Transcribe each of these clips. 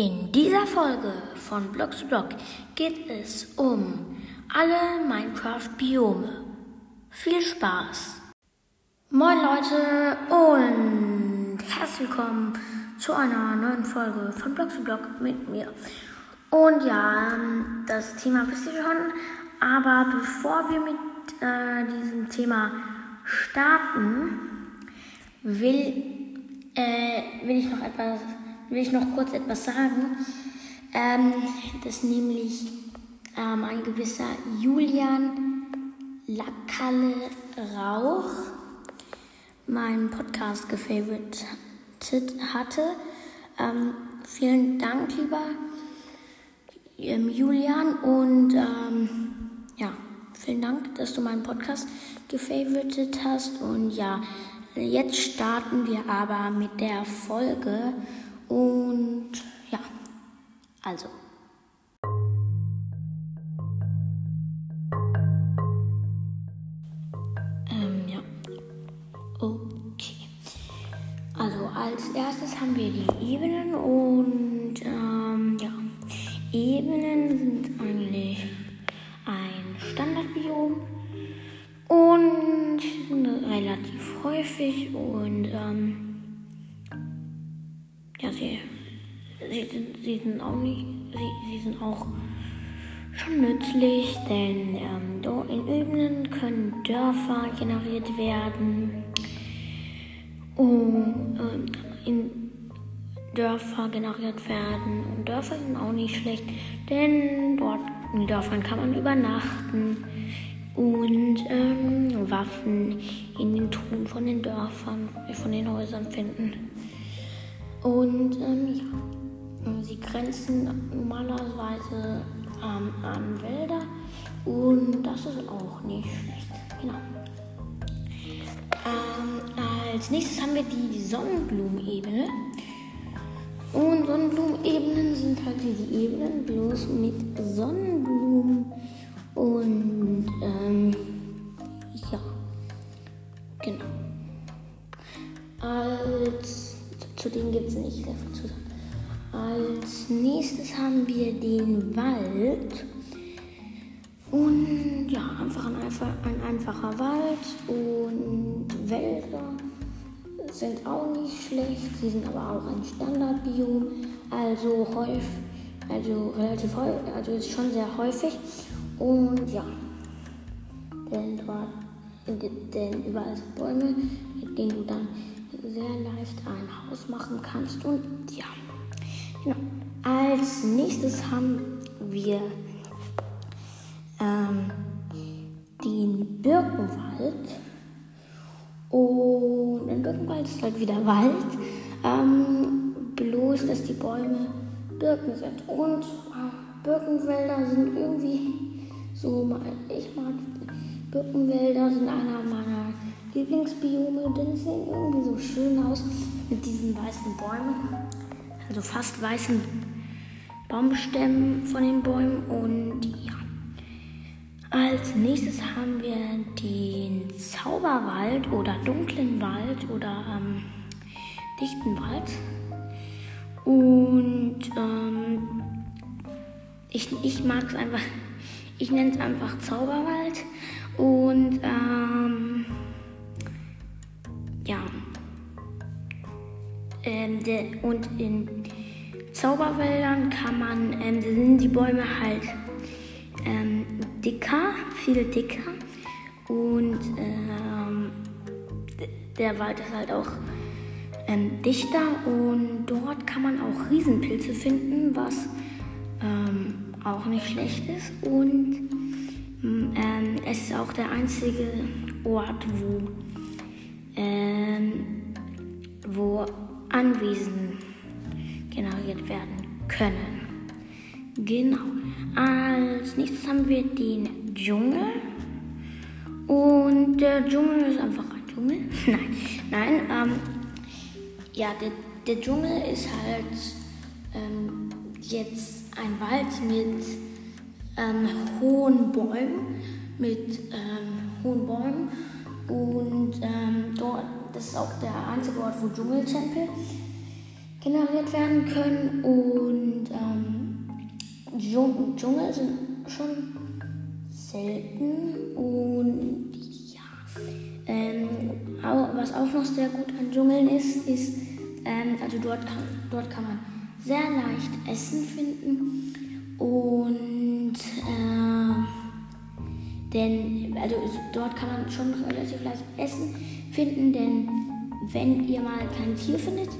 In dieser Folge von Block zu Block geht es um alle Minecraft-Biome. Viel Spaß! Moin Leute und herzlich willkommen zu einer neuen Folge von Block zu Block mit mir. Und ja, das Thema wisst ihr schon, aber bevor wir mit äh, diesem Thema starten, will, äh, will ich noch etwas will ich noch kurz etwas sagen, ähm, dass nämlich ähm, ein gewisser Julian Lackalle Rauch meinen Podcast gefavoritet hatte. Ähm, vielen Dank, lieber ähm, Julian, und ähm, ja, vielen Dank, dass du meinen Podcast gefavoritet hast. Und ja, jetzt starten wir aber mit der Folge. Und ja, also. Ähm, ja. Okay. Also als erstes haben wir die Ebenen und ähm, ja. Ebenen sind eigentlich ein Standardbiom und sind relativ häufig und ähm, ja, sie, sie, sind, sie sind auch nicht, sie, sie sind auch schon nützlich, denn ähm, in Ebenen können Dörfer generiert werden. Und äh, in Dörfer generiert werden. Und Dörfer sind auch nicht schlecht, denn dort in Dörfern kann man übernachten und ähm, Waffen in den Truhen von den Dörfern, von den Häusern finden. Und ähm, ja, sie grenzen normalerweise ähm, an Wälder und das ist auch nicht schlecht. Genau. Ähm, als nächstes haben wir die Sonnenblumenebene. Und Sonnenblumenebenen sind halt die Ebenen, bloß mit Sonnenblumen. Und ähm, zu denen gibt es nicht sehr viel zu sagen. Als nächstes haben wir den Wald. Und ja, einfach ein, ein einfacher Wald und Wälder sind auch nicht schlecht. Sie sind aber auch ein Standardbiom, also häufig, also relativ häufig, also ist schon sehr häufig. Und ja, denn dort, denn überall sind Bäume, mit denen du dann sehr leicht ein Haus machen kannst. Und ja, genau. Als nächstes haben wir ähm, den Birkenwald. Und ein Birkenwald ist halt wieder Wald. Ähm, bloß, dass die Bäume Birken sind. Und äh, Birkenwälder sind irgendwie so, ich mag Birkenwälder sind einer meiner Lieblingsbiome, denn sie sehen irgendwie so schön aus mit diesen weißen Bäumen. Also fast weißen Baumstämmen von den Bäumen. Und ja. Als nächstes haben wir den Zauberwald oder dunklen Wald oder ähm, dichten Wald. Und ähm, ich, ich mag es einfach, ich nenne es einfach Zauberwald. Und ähm, ja. Ähm, de, und in Zauberwäldern kann man, ähm, sind die Bäume halt ähm, dicker, viel dicker. Und ähm, der Wald ist halt auch ähm, dichter und dort kann man auch Riesenpilze finden, was ähm, auch nicht schlecht ist. Und ähm, es ist auch der einzige Ort, wo ähm, wo Anwesen generiert werden können. Genau. Als nächstes haben wir den Dschungel. Und der Dschungel ist einfach ein Dschungel. nein, nein. Ähm, ja, der, der Dschungel ist halt ähm, jetzt ein Wald mit ähm, hohen Bäumen, mit ähm, hohen Bäumen und ähm, dort, das ist auch der einzige Ort, wo Dschungeltempel generiert werden können. Und Dschungel sind schon selten und ja. Ähm, was auch noch sehr gut an Dschungeln ist, ist, ähm, also dort kann, dort kann man sehr leicht Essen finden und äh, denn also dort kann man schon relativ leicht Essen finden, denn wenn ihr mal kein Tier findet,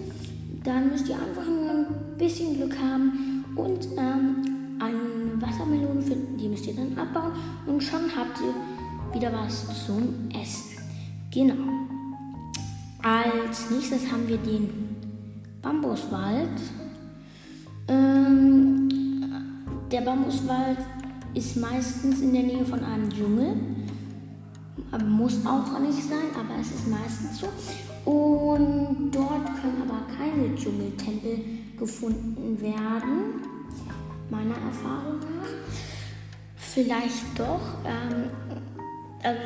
dann müsst ihr einfach nur ein bisschen Glück haben und ähm, eine Wassermelone finden. Die müsst ihr dann abbauen und schon habt ihr wieder was zum Essen. Genau. Als nächstes haben wir den Bambuswald. Ähm, der Bambuswald ist meistens in der Nähe von einem Dschungel. Muss auch nicht sein, aber es ist meistens so. Und dort können aber keine Dschungeltempel gefunden werden, meiner Erfahrung nach. Vielleicht doch. Ähm, also,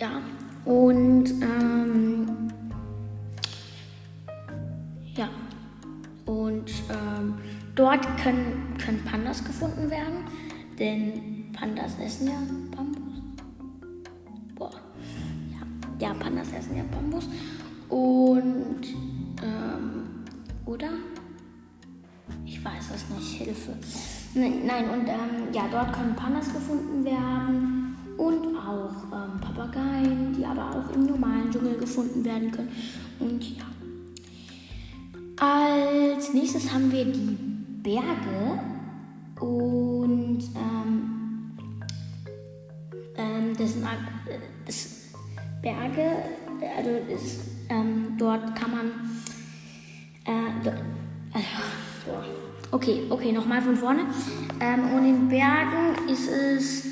ja. Und ähm, ja. Und ähm, dort können, können Pandas gefunden werden, denn Pandas essen ja Bambus. Ja, ja Pandas essen ja Bambus. Und, ähm, oder? Ich weiß es nicht, Hilfe. Nein, nein und ähm, ja, dort können Pandas gefunden werden und auch ähm, Papageien, die aber auch im normalen Dschungel gefunden werden können. Und ja. Als nächstes haben wir die Berge und ähm, ähm, das sind äh, das Berge, also das, ähm, dort kann man äh, äh, okay, okay, nochmal von vorne. Ähm, und in Bergen ist es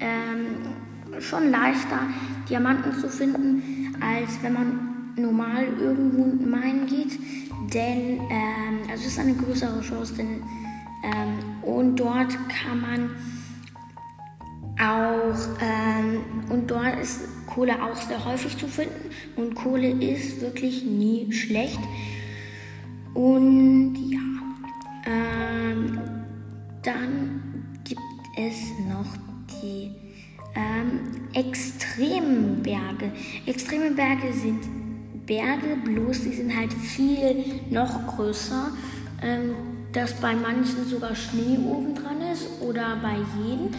ähm, schon leichter, Diamanten zu finden, als wenn man normal irgendwo in geht. Denn, ähm, also es ist eine größere Chance, denn, ähm, und dort kann man auch, ähm, und dort ist Kohle auch sehr häufig zu finden. Und Kohle ist wirklich nie schlecht. Und ja, ähm, dann gibt es noch die ähm, extremen Berge. Extreme Berge sind Berge, bloß die sind halt viel noch größer. Ähm, dass bei manchen sogar Schnee oben dran ist oder bei jedem.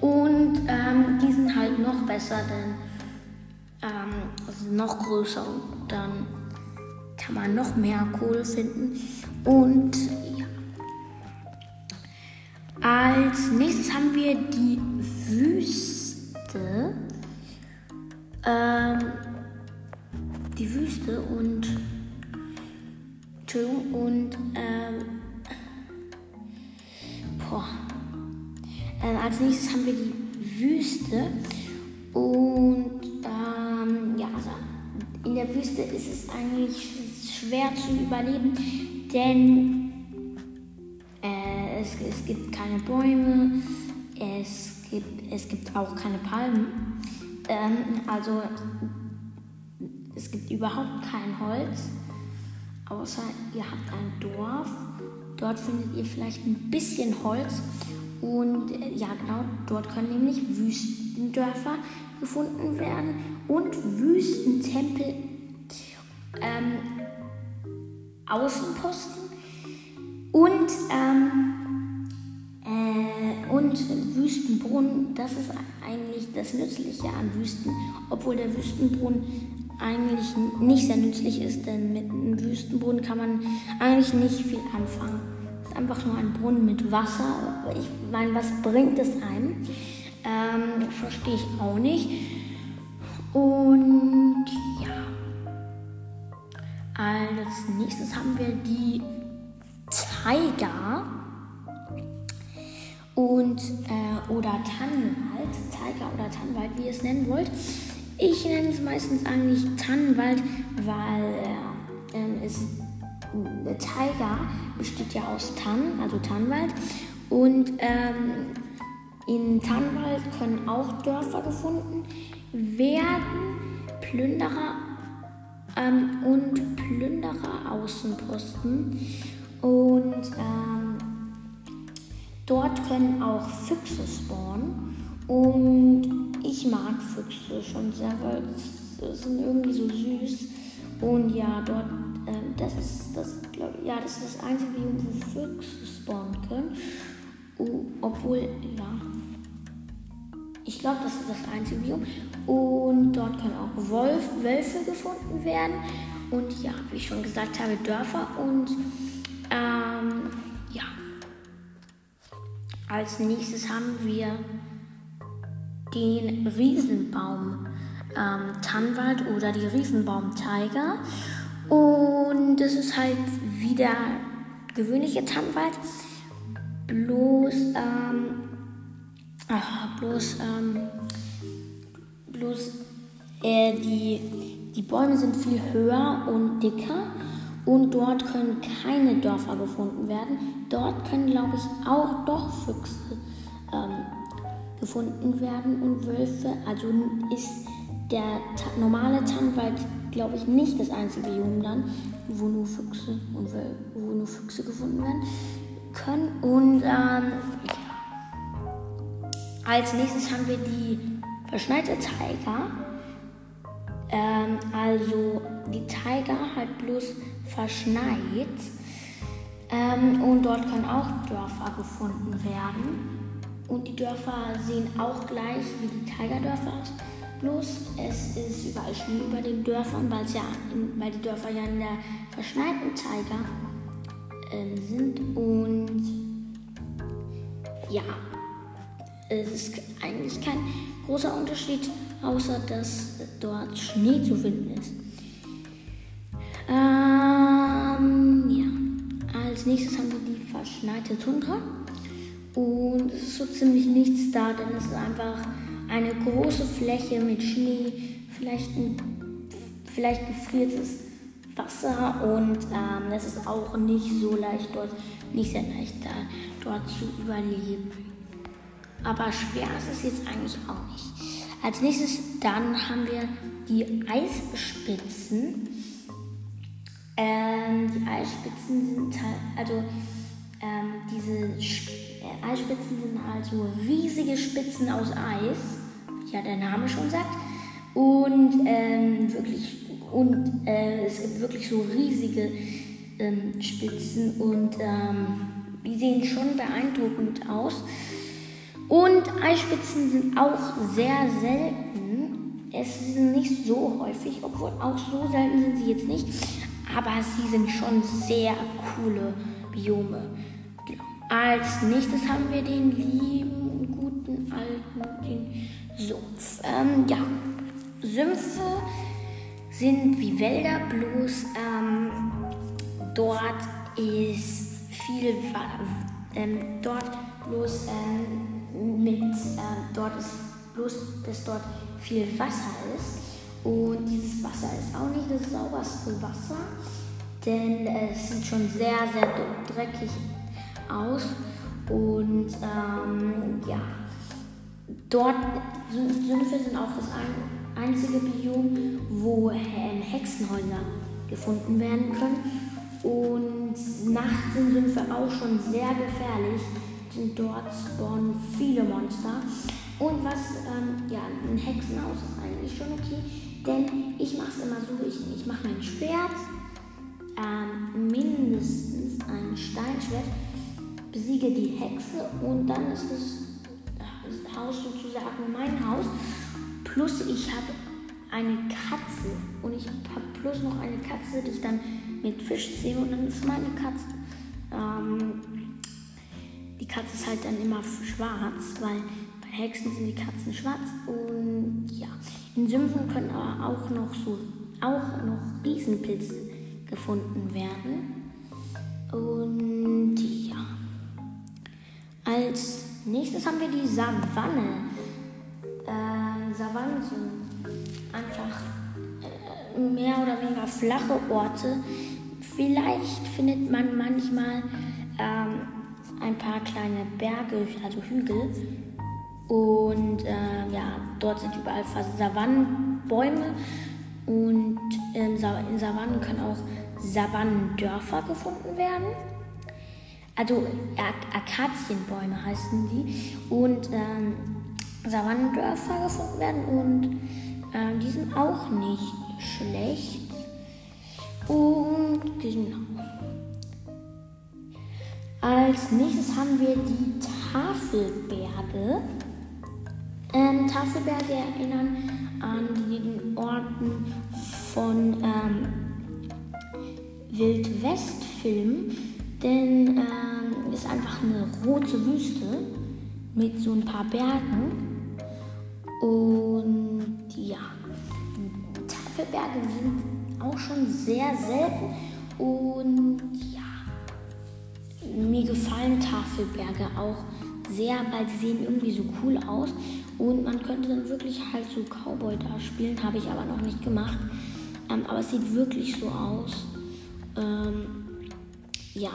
Und ähm, die sind halt noch besser, denn ähm, also noch größer und dann kann man noch mehr Kohle finden. Und ja. Als nächstes haben wir die Wüste. Ähm, die Wüste und Entschuldigung und ähm, boah. Ähm, als nächstes haben wir die Wüste und ähm, ja, also in der Wüste ist es eigentlich schwer zu überleben, denn äh, es, es gibt keine Bäume, es gibt, es gibt auch keine Palmen. Ähm, also es gibt überhaupt kein Holz, außer ihr habt ein Dorf. Dort findet ihr vielleicht ein bisschen Holz. Und äh, ja, genau, dort können nämlich Wüstendörfer gefunden werden und Wüstentempel, ähm, Außenposten und, ähm, äh, und Wüstenbrunnen. Das ist eigentlich das Nützliche an Wüsten, obwohl der Wüstenbrunnen eigentlich nicht sehr nützlich ist, denn mit einem Wüstenbrunnen kann man eigentlich nicht viel anfangen. Ist einfach nur ein Brunnen mit Wasser. Ich meine, was bringt es einem? Ähm, verstehe ich auch nicht. Und ja. Als nächstes haben wir die Tiger und äh, oder Tannenwald, Tiger oder Tannenwald, wie ihr es nennen wollt. Ich nenne es meistens eigentlich Tannenwald, weil äh, es der Tiger besteht ja aus Tannen, also Tannenwald. Und ähm, in Tannenwald können auch Dörfer gefunden werden, Plünderer ähm, und Plünderer Außenposten. Und ähm, dort können auch Füchse spawnen. Und ich mag Füchse schon sehr, weil sie sind irgendwie so süß. Und ja, dort, äh, das ist das, glaub, ja, das ist das einzige Biom, wo Füchse spawnen können. Uh, obwohl, ja, ich glaube, das ist das einzige Biom. Und dort können auch Wolf, Wölfe gefunden werden. Und ja, wie ich schon gesagt habe, Dörfer. Und ähm, ja. Als nächstes haben wir den Riesenbaum ähm, Tannwald oder die Riesenbaum-Tiger. Und das ist halt wieder gewöhnliche Tannwald. Bloß, ähm, ach, bloß, ähm, bloß, äh, die, die Bäume sind viel höher und dicker und dort können keine Dörfer gefunden werden. Dort können, glaube ich, auch doch Füchse ähm, gefunden werden und Wölfe. Also ist der ta normale Tannwald, glaube ich, nicht das einzige dann, wo nur Füchse und wo nur Füchse gefunden werden können. Und ähm, als nächstes haben wir die verschneite Tiger. Ähm, also die Tiger halt bloß verschneit. Ähm, und dort können auch Dörfer gefunden werden. Und die Dörfer sehen auch gleich wie die Tigerdörfer aus. Bloß es ist überall Schnee über den Dörfern, ja in, weil die Dörfer ja in der verschneiten Tiger äh, sind. Und ja, es ist eigentlich kein großer Unterschied, außer dass dort Schnee zu finden ist. Ähm, ja. Als nächstes haben wir die verschneite Tundra. Und es ist so ziemlich nichts da, denn es ist einfach eine große Fläche mit Schnee, vielleicht, ein, vielleicht gefriertes Wasser und ähm, es ist auch nicht so leicht dort, nicht sehr leicht da, dort zu überleben. Aber schwer ist es jetzt eigentlich auch nicht. Als nächstes dann haben wir die Eisspitzen. Ähm, die Eisspitzen sind halt, also ähm, diese äh, Eisspitzen sind also riesige Spitzen aus Eis, ja der Name schon sagt. Und ähm, wirklich und äh, es gibt wirklich so riesige ähm, Spitzen und ähm, die sehen schon beeindruckend aus. Und Eispitzen sind auch sehr selten. Es sind nicht so häufig, obwohl auch so selten sind sie jetzt nicht. Aber sie sind schon sehr coole Biome. Als nächstes haben wir den lieben, guten, alten, den Sumpf. Ähm, ja, Sümpfe sind wie Wälder, bloß ähm, dort ist viel, ähm, dort bloß ähm, mit, äh, dort ist bloß, dass dort viel Wasser ist. Und dieses Wasser ist auch nicht das sauberste Wasser, denn es sieht schon sehr, sehr dreckig aus. Und ähm, ja, dort Sümpfe sind auch das einzige Biom, wo ähm, Hexenhäuser gefunden werden können. Und nachts sind Sümpfe auch schon sehr gefährlich, denn dort spawnen viele Monster. Und was, ähm, ja, ein Hexenhaus ist eigentlich schon okay, denn ich mache es immer so, ich, ich mache mein Schwert, ähm, mindestens ein Steinschwert, besiege die Hexe und dann ist das Haus sozusagen mein Haus. Plus ich habe eine Katze und ich habe plus noch eine Katze, die ich dann mit Fisch sehe und dann ist meine Katze. Ähm, die Katze ist halt dann immer schwarz, weil bei Hexen sind die Katzen schwarz und ja. In Sümpfen können aber auch noch so auch noch Riesenpilze gefunden werden. Und ja. Als nächstes haben wir die Savanne. Äh, Savannen sind einfach äh, mehr oder weniger flache Orte. Vielleicht findet man manchmal ähm, ein paar kleine Berge, also Hügel. Und äh, ja, dort sind überall Savannenbäume. Und in, Sa in Savannen können auch Savannendörfer gefunden werden. Also Akazienbäume heißen die. Und ähm, Savannendörfer gefunden werden und ähm, die sind auch nicht schlecht. Und genau. Als nächstes haben wir die Tafelberge. Ähm, Tafelberge erinnern an die Orten von ähm, Wildwest-Filmen, denn ähm, ist einfach eine rote Wüste mit so ein paar Bergen. Und ja, Tafelberge sind auch schon sehr selten und mir gefallen Tafelberge auch sehr, weil sie sehen irgendwie so cool aus. Und man könnte dann wirklich halt so Cowboy da spielen, habe ich aber noch nicht gemacht. Ähm, aber es sieht wirklich so aus. Ähm, ja.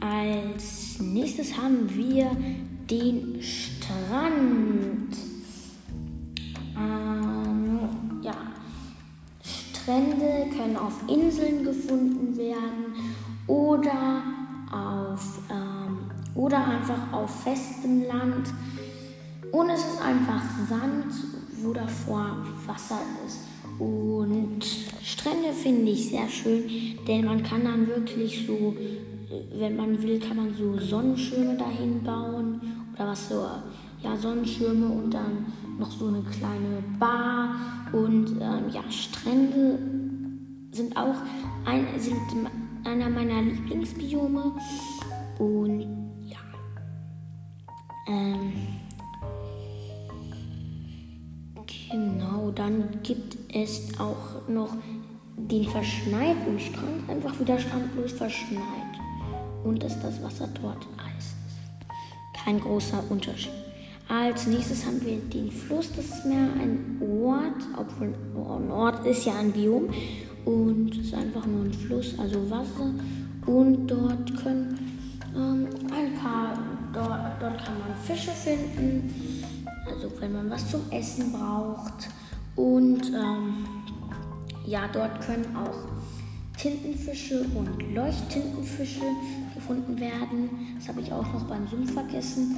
Als nächstes haben wir den Strand. Ähm, ja. Strände können auf Inseln gefunden werden oder auf ähm, oder einfach auf festem Land. Und es ist einfach Sand, wo davor Wasser ist. Und Strände finde ich sehr schön, denn man kann dann wirklich so, wenn man will, kann man so Sonnenschirme dahin bauen oder was so, ja, Sonnenschirme und dann noch so eine kleine Bar. Und ähm, ja, Strände sind auch ein, sind einer meiner Lieblingsbiome. Und ja. Ähm, genau, dann gibt es auch noch den verschneiten Strand. Einfach wie der Strand bloß verschneit. Und dass das Wasser dort Eis ist. Kein großer Unterschied. Als nächstes haben wir den Fluss. Das ist mehr ein Ort, obwohl ein Ort ist ja ein Biom und es ist einfach nur ein Fluss, also Wasser. Und dort können ähm, ein paar, dort, dort kann man Fische finden, also wenn man was zum Essen braucht. Und ähm, ja, dort können auch Tintenfische und Leuchttintenfische gefunden werden. Das habe ich auch noch beim Sumpf vergessen.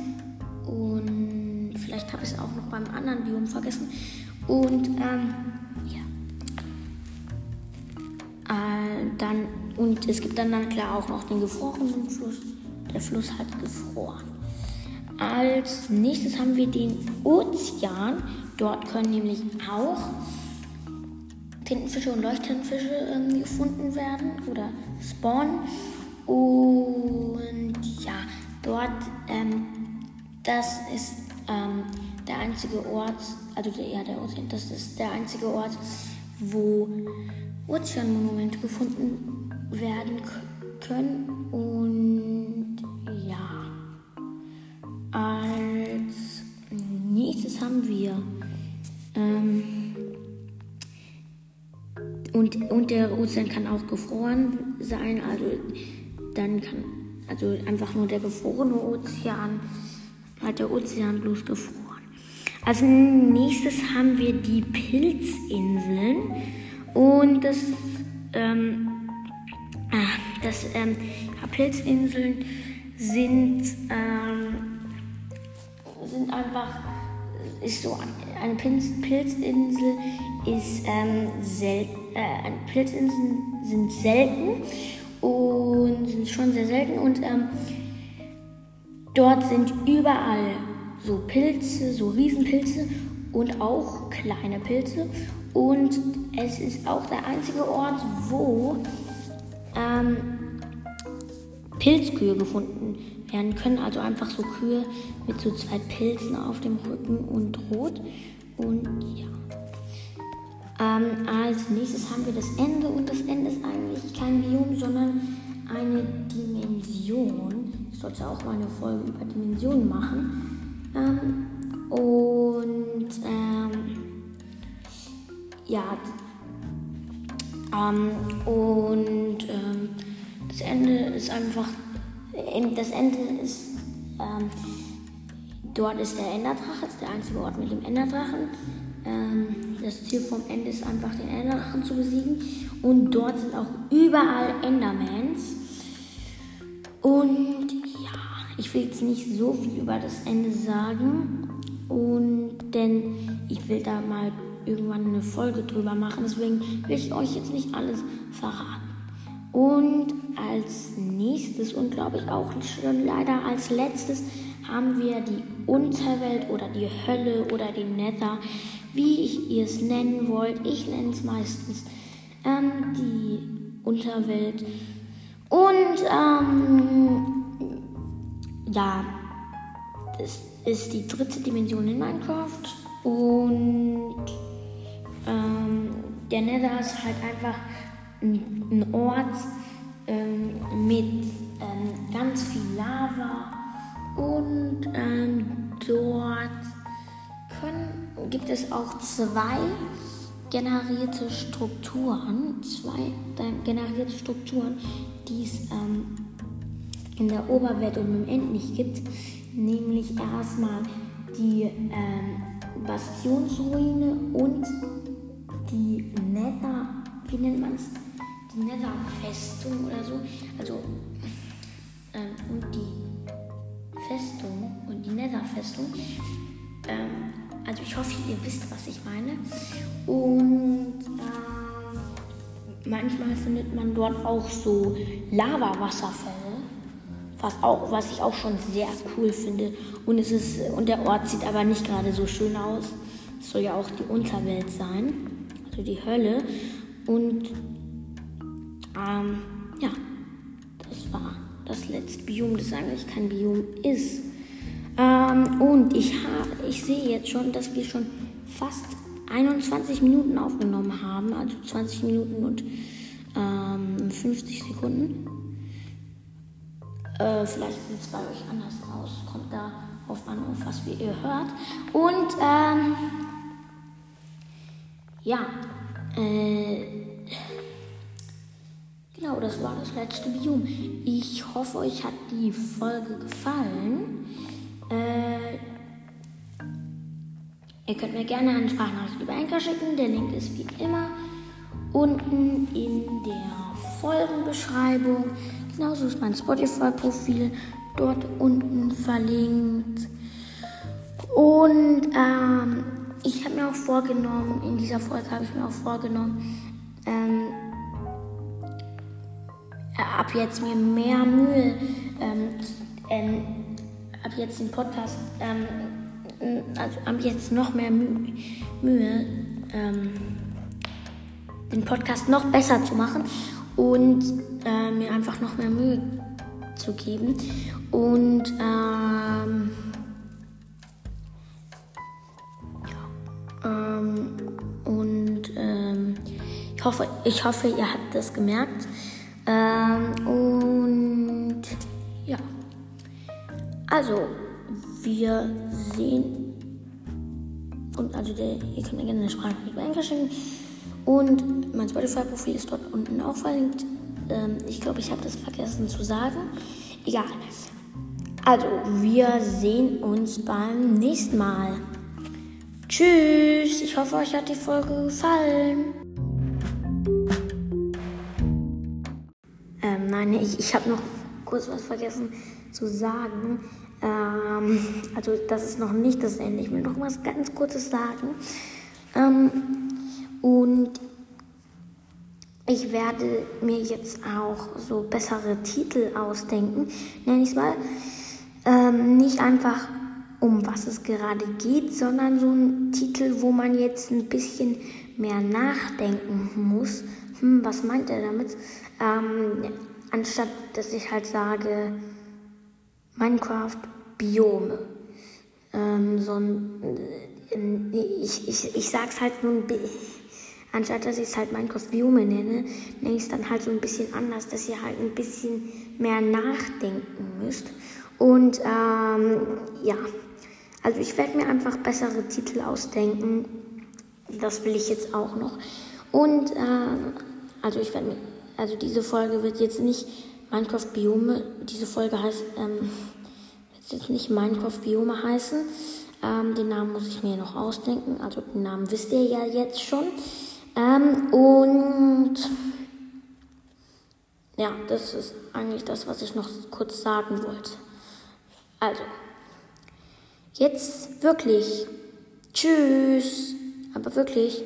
Und vielleicht habe ich es auch noch beim anderen Biom vergessen. Und ähm, Äh, dann, und es gibt dann, dann klar auch noch den gefrorenen Fluss. Der Fluss hat gefroren. Als nächstes haben wir den Ozean. Dort können nämlich auch Tintenfische und Leuchttintenfische ähm, gefunden werden oder spawnen. Und ja, dort, ähm, das ist ähm, der einzige Ort, also der, ja, der Ozean, das ist der einzige Ort, wo Ozeanmonumente gefunden werden können. Und haben wir ähm, und, und der Ozean kann auch gefroren sein, also dann kann also einfach nur der gefrorene Ozean, hat der Ozean bloß gefroren. Als nächstes haben wir die Pilzinseln. Und das, ähm, ah, das ähm, Pilzinseln sind, ähm, sind einfach, ist so, eine Pilzinsel ist ähm, selten, äh, Pilzinseln sind selten und sind schon sehr selten und ähm, dort sind überall so Pilze, so Riesenpilze und auch kleine Pilze. Und es ist auch der einzige Ort, wo ähm, Pilzkühe gefunden werden können. Also einfach so Kühe mit so zwei Pilzen auf dem Rücken und rot. Und ja. Ähm, als nächstes haben wir das Ende. Und das Ende ist eigentlich kein Biom, sondern eine Dimension. Ich sollte auch mal eine Folge über Dimensionen machen. Ähm, und ähm, ja, ähm, und ähm, das Ende ist einfach, das Ende ist, ähm, dort ist der Enderdrache, ist der einzige Ort mit dem Enderdrachen. Ähm, das Ziel vom Ende ist einfach, den Enderdrachen zu besiegen. Und dort sind auch überall Endermans. Und ja, ich will jetzt nicht so viel über das Ende sagen. Und denn ich will da mal irgendwann eine Folge drüber machen. Deswegen will ich euch jetzt nicht alles verraten. Und als nächstes und glaube ich auch schon leider als letztes haben wir die Unterwelt oder die Hölle oder den Nether, wie ihr es nennen wollt. Ich nenne es meistens ähm, die Unterwelt. Und ähm, ja, das ist die dritte Dimension in Minecraft. Und ähm, der Nether ist halt einfach ein, ein Ort ähm, mit ähm, ganz viel Lava und ähm, dort können, gibt es auch zwei generierte Strukturen, zwei generierte Strukturen, die es ähm, in der Oberwelt und im End nicht gibt. Nämlich erstmal die ähm, Bastionsruine und die Nether, wie nennt man es? Die Nether-Festung oder so. Also, ähm, und die Festung und die Nether-Festung. Ähm, also ich hoffe, ihr wisst, was ich meine. Und äh, manchmal findet man dort auch so Lava-Wasserfälle. Was, auch, was ich auch schon sehr cool finde. Und, es ist, und der Ort sieht aber nicht gerade so schön aus. Es soll ja auch die Unterwelt sein, also die Hölle. Und ähm, ja, das war das letzte Biom, das eigentlich kein Biom ist. Ähm, und ich, ich sehe jetzt schon, dass wir schon fast 21 Minuten aufgenommen haben, also 20 Minuten und ähm, 50 Sekunden. Äh, vielleicht sieht es bei euch anders aus, kommt da auf an, was wie ihr hört. Und ähm, ja, äh, genau, das war das letzte Biom. Ich hoffe, euch hat die Folge gefallen. Äh, ihr könnt mir gerne eine Sprachnachricht über Enker schicken. Der Link ist wie immer unten in der Folgenbeschreibung. Genauso ist mein Spotify-Profil dort unten verlinkt. Und ähm, ich habe mir auch vorgenommen, in dieser Folge habe ich mir auch vorgenommen, ähm, ab jetzt mir mehr Mühe ähm, ähm, ab jetzt den Podcast, ähm, also ab jetzt noch mehr Mü Mühe, ähm, den Podcast noch besser zu machen und äh, mir einfach noch mehr Mühe zu geben. Und ähm, ja, ähm, und ähm, ich hoffe, ich hoffe, ihr habt das gemerkt. Ähm, und ja. Also, wir sehen. Und also, der, ihr könnt mir gerne eine Sprachnachricht bei Enker schicken. Und mein Spotify-Profil ist dort unten auch verlinkt. Ähm, ich glaube, ich habe das vergessen zu sagen. Egal. Also, wir sehen uns beim nächsten Mal. Tschüss. Ich hoffe, euch hat die Folge gefallen. Nein, ich, ich habe noch kurz was vergessen zu sagen. Ähm, also das ist noch nicht das Ende. Ich will noch was ganz Kurzes sagen. Ähm, und ich werde mir jetzt auch so bessere Titel ausdenken, nenne ich es mal. Ähm, nicht einfach um was es gerade geht, sondern so ein Titel, wo man jetzt ein bisschen mehr nachdenken muss. Hm, was meint er damit? Ähm, anstatt dass ich halt sage, Minecraft Biome. Ähm, so ein, äh, ich, ich, ich sag's halt nur ein anstatt dass ich es halt Minecraft Biome nenne, nenne ich es dann halt so ein bisschen anders, dass ihr halt ein bisschen mehr nachdenken müsst. Und ähm, ja, also ich werde mir einfach bessere Titel ausdenken. Das will ich jetzt auch noch. Und äh, also ich werde mir, also diese Folge wird jetzt nicht Minecraft Biome. Diese Folge heißt, ähm, wird jetzt nicht Minecraft Biome heißen. Ähm, den Namen muss ich mir noch ausdenken. Also den Namen wisst ihr ja jetzt schon. Ähm, und ja, das ist eigentlich das, was ich noch kurz sagen wollte. Also, jetzt wirklich. Tschüss. Aber wirklich.